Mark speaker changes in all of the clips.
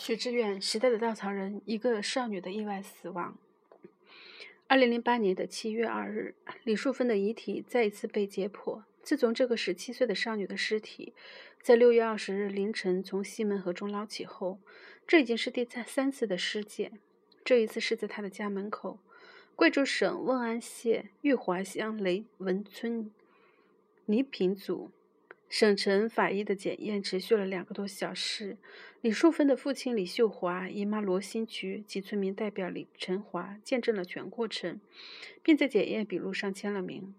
Speaker 1: 许志远时代的稻草人，一个少女的意外死亡。二零零八年的七月二日，李淑芬的遗体再一次被解剖。自从这个十七岁的少女的尸体在六月二十日凌晨从西门河中捞起后，这已经是第三三次的尸检。这一次是在她的家门口，贵州省瓮安县玉华乡雷文村倪平组。省城法医的检验持续了两个多小时。李淑芬的父亲李秀华、姨妈罗新菊及村民代表李成华见证了全过程，并在检验笔录上签了名。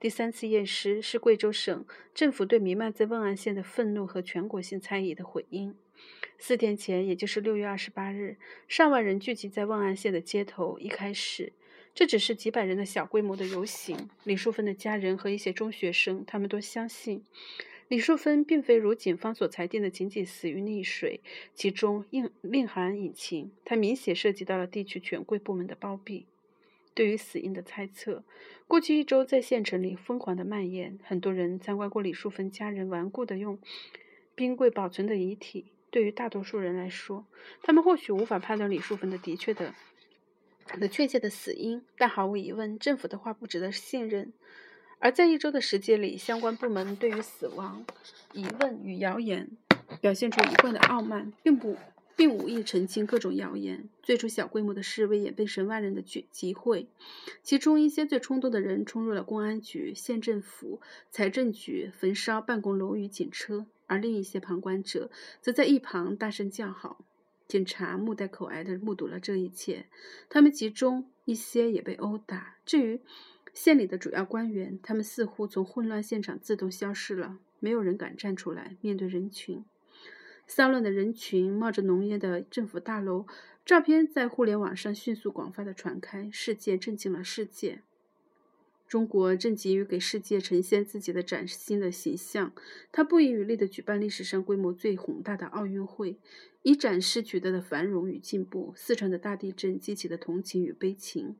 Speaker 1: 第三次验尸是贵州省政府对弥漫在瓮安县的愤怒和全国性猜疑的回应。四天前，也就是六月二十八日，上万人聚集在瓮安县的街头。一开始，这只是几百人的小规模的游行。李淑芬的家人和一些中学生，他们都相信李淑芬并非如警方所裁定的仅仅死于溺水，其中另另含隐情。它明显涉及到了地区权贵部门的包庇。对于死因的猜测，过去一周在县城里疯狂的蔓延。很多人参观过李淑芬家人顽固的用冰柜保存的遗体。对于大多数人来说，他们或许无法判断李淑芬的的确的。的确切的死因，但毫无疑问，政府的话不值得信任。而在一周的时间里，相关部门对于死亡疑问与谣言表现出一贯的傲慢，并不并无意澄清各种谣言。最初小规模的示威演变成万人的聚集会，其中一些最冲动的人冲入了公安局、县政府、财政局，焚烧办公楼与警车；而另一些旁观者则在一旁大声叫好。警察目瞪口呆地目睹了这一切，他们其中一些也被殴打。至于县里的主要官员，他们似乎从混乱现场自动消失了，没有人敢站出来面对人群。骚乱的人群，冒着浓烟的政府大楼，照片在互联网上迅速广泛的传开，事件震惊了世界。中国正急于给世界呈现自己的崭新的形象，他不遗余力地举办历史上规模最宏大的奥运会，以展示取得的繁荣与进步。四川的大地震激起的同情与悲情，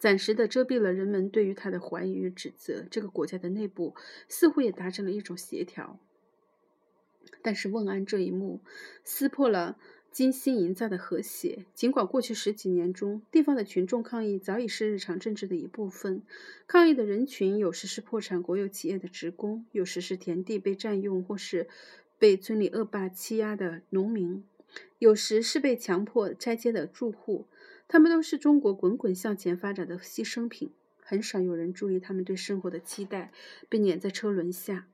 Speaker 1: 暂时地遮蔽了人们对于他的怀疑与指责。这个国家的内部似乎也达成了一种协调，但是瓮安这一幕撕破了。精心营造的和谐。尽管过去十几年中，地方的群众抗议早已是日常政治的一部分。抗议的人群有时是破产国有企业的职工，有时是田地被占用或是被村里恶霸欺压的农民，有时是被强迫拆迁的住户。他们都是中国滚滚向前发展的牺牲品。很少有人注意他们对生活的期待，被碾在车轮下。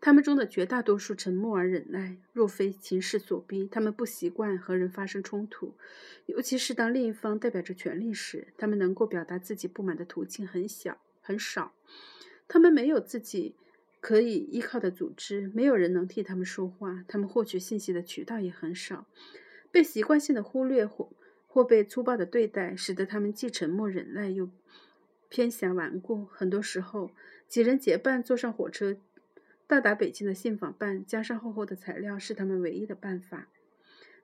Speaker 1: 他们中的绝大多数沉默而忍耐，若非情势所逼，他们不习惯和人发生冲突，尤其是当另一方代表着权力时，他们能够表达自己不满的途径很小很少。他们没有自己可以依靠的组织，没有人能替他们说话，他们获取信息的渠道也很少，被习惯性的忽略或或被粗暴的对待，使得他们既沉默忍耐又偏狭顽固。很多时候，几人结伴坐上火车。到达北京的信访办，加上厚厚的材料，是他们唯一的办法。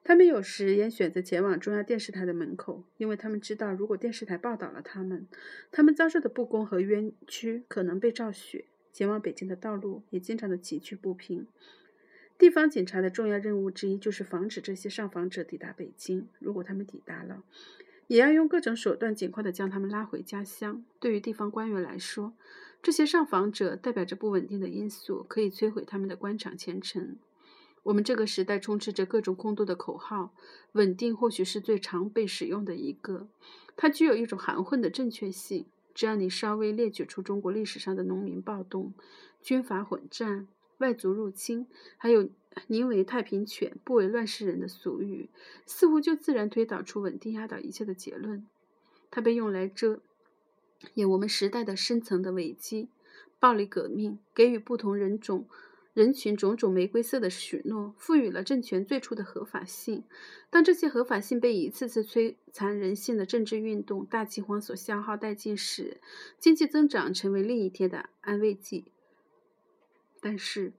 Speaker 1: 他们有时也选择前往中央电视台的门口，因为他们知道，如果电视台报道了他们，他们遭受的不公和冤屈可能被照雪。前往北京的道路也经常的崎岖不平。地方警察的重要任务之一就是防止这些上访者抵达北京。如果他们抵达了，也要用各种手段尽快的将他们拉回家乡。对于地方官员来说，这些上访者代表着不稳定的因素，可以摧毁他们的官场前程。我们这个时代充斥着各种空洞的口号，稳定或许是最常被使用的一个。它具有一种含混的正确性。只要你稍微列举出中国历史上的农民暴动、军阀混战、外族入侵，还有“宁为太平犬，不为乱世人”的俗语，似乎就自然推导出稳定压倒一切的结论。它被用来遮。掩我们时代的深层的危机，暴力革命给予不同人种人群种种玫瑰色的许诺，赋予了政权最初的合法性。当这些合法性被一次次摧残人性的政治运动、大饥荒所消耗殆尽时，经济增长成为另一天的安慰剂。但是。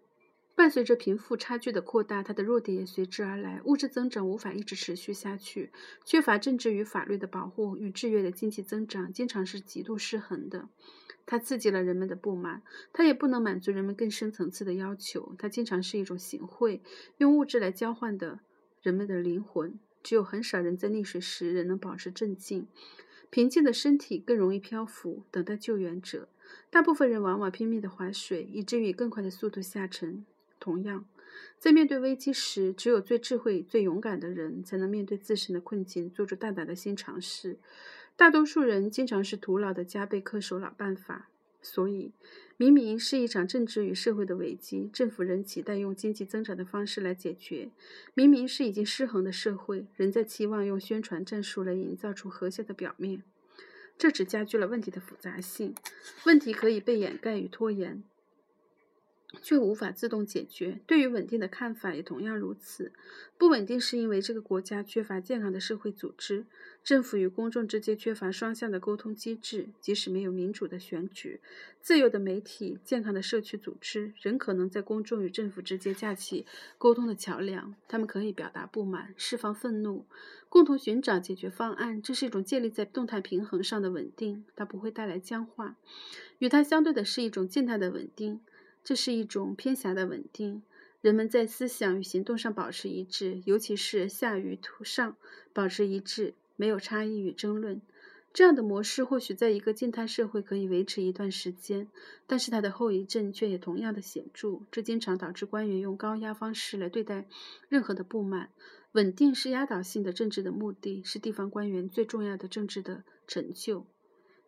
Speaker 1: 伴随着贫富差距的扩大，它的弱点也随之而来。物质增长无法一直持续下去，缺乏政治与法律的保护与制约的经济增长，经常是极度失衡的。它刺激了人们的不满，它也不能满足人们更深层次的要求。它经常是一种行贿，用物质来交换的人们的灵魂。只有很少人在溺水时仍能保持镇静。平静的身体更容易漂浮，等待救援者。大部分人往往拼命地划水，以至于以更快的速度下沉。同样，在面对危机时，只有最智慧、最勇敢的人才能面对自身的困境，做出大胆的新尝试。大多数人经常是徒劳的加倍恪守老办法。所以，明明是一场政治与社会的危机，政府仍期待用经济增长的方式来解决；明明是已经失衡的社会，仍在期望用宣传战术来营造出和谐的表面。这只加剧了问题的复杂性。问题可以被掩盖与拖延。却无法自动解决。对于稳定的看法也同样如此。不稳定是因为这个国家缺乏健康的社会组织，政府与公众之间缺乏双向的沟通机制。即使没有民主的选举、自由的媒体、健康的社区组织，仍可能在公众与政府之间架起沟通的桥梁。他们可以表达不满、释放愤怒，共同寻找解决方案。这是一种建立在动态平衡上的稳定，它不会带来僵化。与它相对的是一种静态的稳定。这是一种偏狭的稳定，人们在思想与行动上保持一致，尤其是下与图上保持一致，没有差异与争论。这样的模式或许在一个静态社会可以维持一段时间，但是它的后遗症却也同样的显著。这经常导致官员用高压方式来对待任何的不满。稳定是压倒性的政治的目的，是地方官员最重要的政治的成就。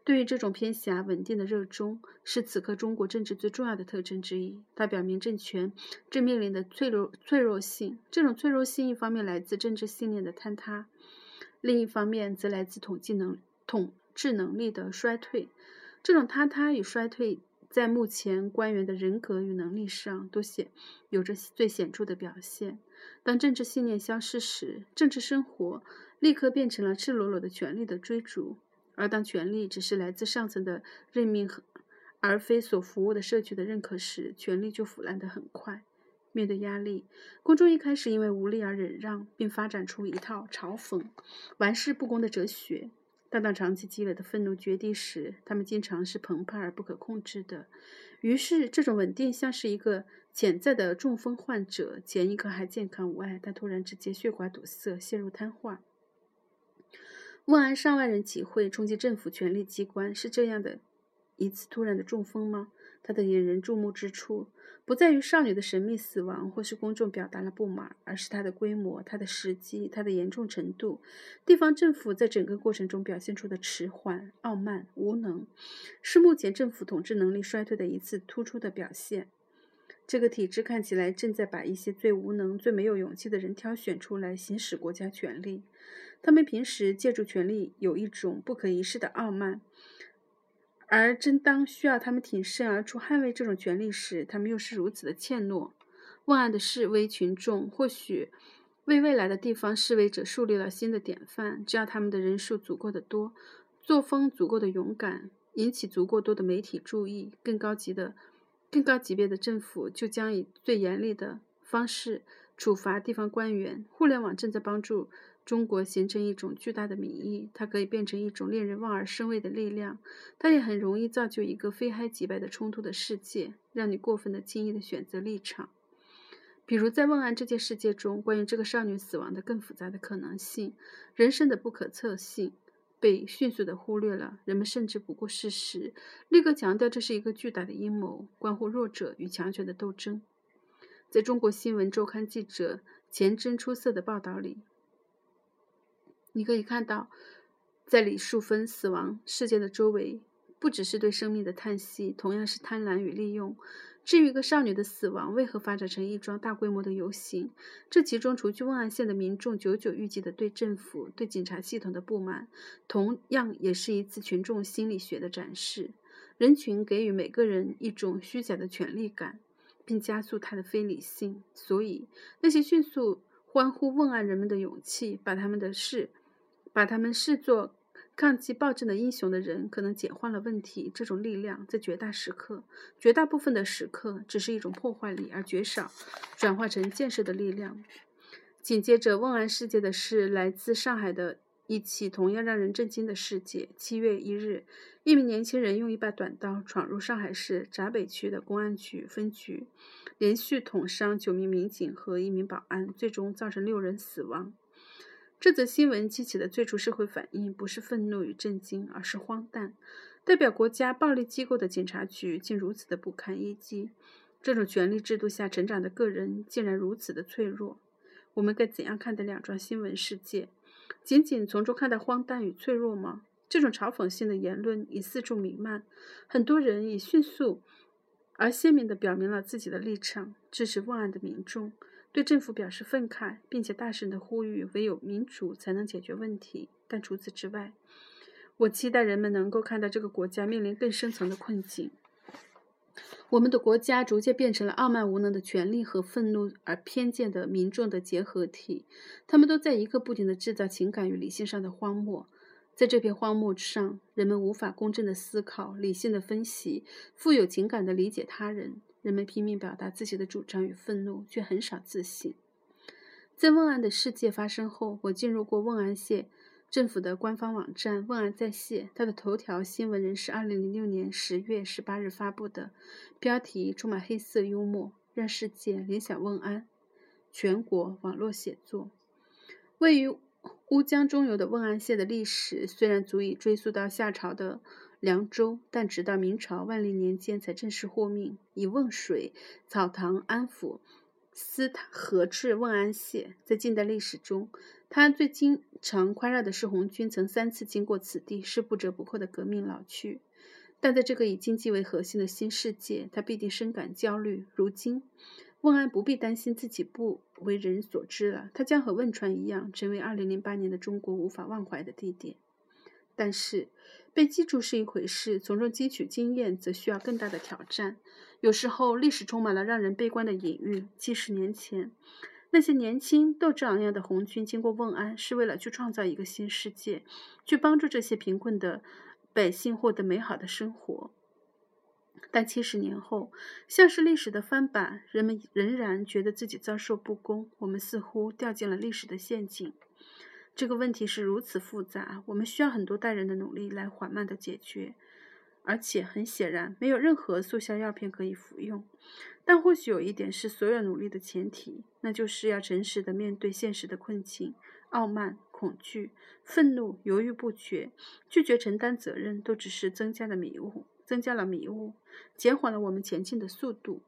Speaker 1: 对于这种偏狭稳定的热衷，是此刻中国政治最重要的特征之一。它表明政权正面临的脆弱脆弱性。这种脆弱性一方面来自政治信念的坍塌，另一方面则来自统计能统治能力的衰退。这种坍塌与衰退，在目前官员的人格与能力上都显有着最显著的表现。当政治信念消失时，政治生活立刻变成了赤裸裸的权力的追逐。而当权力只是来自上层的任命和而非所服务的社区的认可时，权力就腐烂得很快。面对压力，公众一开始因为无力而忍让，并发展出一套嘲讽玩世不恭的哲学。但当长期积累的愤怒决堤时，他们经常是澎湃而不可控制的。于是，这种稳定像是一个潜在的中风患者，前一刻还健康无碍，但突然之间血管堵塞，陷入瘫痪。万安上万人集会冲击政府权力机关，是这样的一次突然的中风吗？它的引人注目之处不在于少女的神秘死亡，或是公众表达了不满，而是它的规模、它的时机、它的严重程度。地方政府在整个过程中表现出的迟缓、傲慢、无能，是目前政府统治能力衰退的一次突出的表现。这个体制看起来正在把一些最无能、最没有勇气的人挑选出来，行使国家权力。他们平时借助权力有一种不可一世的傲慢，而正当需要他们挺身而出捍卫这种权利时，他们又是如此的怯懦。万恶的示威群众或许为未来的地方示威者树立了新的典范。只要他们的人数足够的多，作风足够的勇敢，引起足够多的媒体注意，更高级的、更高级别的政府就将以最严厉的方式处罚地方官员。互联网正在帮助。中国形成一种巨大的民意，它可以变成一种令人望而生畏的力量。它也很容易造就一个非黑即白的冲突的世界，让你过分的轻易的选择立场。比如在问案这件事件中，关于这个少女死亡的更复杂的可能性、人生的不可测性，被迅速的忽略了。人们甚至不顾事实，立刻强调这是一个巨大的阴谋，关乎弱者与强权的斗争。在中国新闻周刊记者钱真出色的报道里。你可以看到，在李淑芬死亡事件的周围，不只是对生命的叹息，同样是贪婪与利用。至于一个少女的死亡为何发展成一桩大规模的游行，这其中除去瓮安县的民众久久预计的对政府、对警察系统的不满，同样也是一次群众心理学的展示。人群给予每个人一种虚假的权利感，并加速他的非理性。所以，那些迅速欢呼问案人们的勇气，把他们的事。把他们视作抗击暴政的英雄的人，可能简化了问题。这种力量在绝大时刻、绝大部分的时刻，只是一种破坏力，而绝少转化成建设的力量。紧接着，瓮安世界的是来自上海的一起同样让人震惊的事件。七月一日，一名年轻人用一把短刀闯入上海市闸北区的公安局分局，连续捅伤九名民警和一名保安，最终造成六人死亡。这则新闻激起的最初社会反应不是愤怒与震惊，而是荒诞。代表国家暴力机构的警察局竟如此的不堪一击，这种权力制度下成长的个人竟然如此的脆弱。我们该怎样看待两桩新闻事件？仅仅从中看待荒诞与脆弱吗？这种嘲讽性的言论已四处弥漫，很多人已迅速而鲜明地表明了自己的立场，支持问案的民众。对政府表示愤慨，并且大声地呼吁唯有民主才能解决问题。但除此之外，我期待人们能够看到这个国家面临更深层的困境。我们的国家逐渐变成了傲慢无能的权力和愤怒而偏见的民众的结合体，他们都在一个不停地制造情感与理性上的荒漠。在这片荒漠上，人们无法公正地思考、理性的分析、富有情感地理解他人。人们拼命表达自己的主张与愤怒，却很少自信。在问案的事件发生后，我进入过瓮安县政府的官方网站“问案在线”，它的头条新闻仍是2006年10月18日发布的，标题充满黑色幽默，让世界联想瓮安。全国网络写作，位于乌江中游的瓮安县的历史虽然足以追溯到夏朝的。凉州，但直到明朝万历年间才正式获命，以汶水、草堂、安抚、司塔合治汶安县。在近代历史中，他最经常夸耀的是红军曾三次经过此地，是不折不扣的革命老区。但在这个以经济为核心的新世界，他必定深感焦虑。如今，汶安不必担心自己不为人所知了，他将和汶川一样，成为2008年的中国无法忘怀的地点。但是，被记住是一回事，从中汲取经验则需要更大的挑战。有时候，历史充满了让人悲观的隐喻。几十年前，那些年轻、斗志昂扬的红军经过瓮安，是为了去创造一个新世界，去帮助这些贫困的百姓获得美好的生活。但七十年后，像是历史的翻版，人们仍然觉得自己遭受不公。我们似乎掉进了历史的陷阱。这个问题是如此复杂，我们需要很多代人的努力来缓慢的解决，而且很显然，没有任何速效药片可以服用。但或许有一点是所有努力的前提，那就是要诚实的面对现实的困境。傲慢、恐惧、愤怒、犹豫不决、拒绝承担责任，都只是增加了迷雾，增加了迷雾，减缓了我们前进的速度。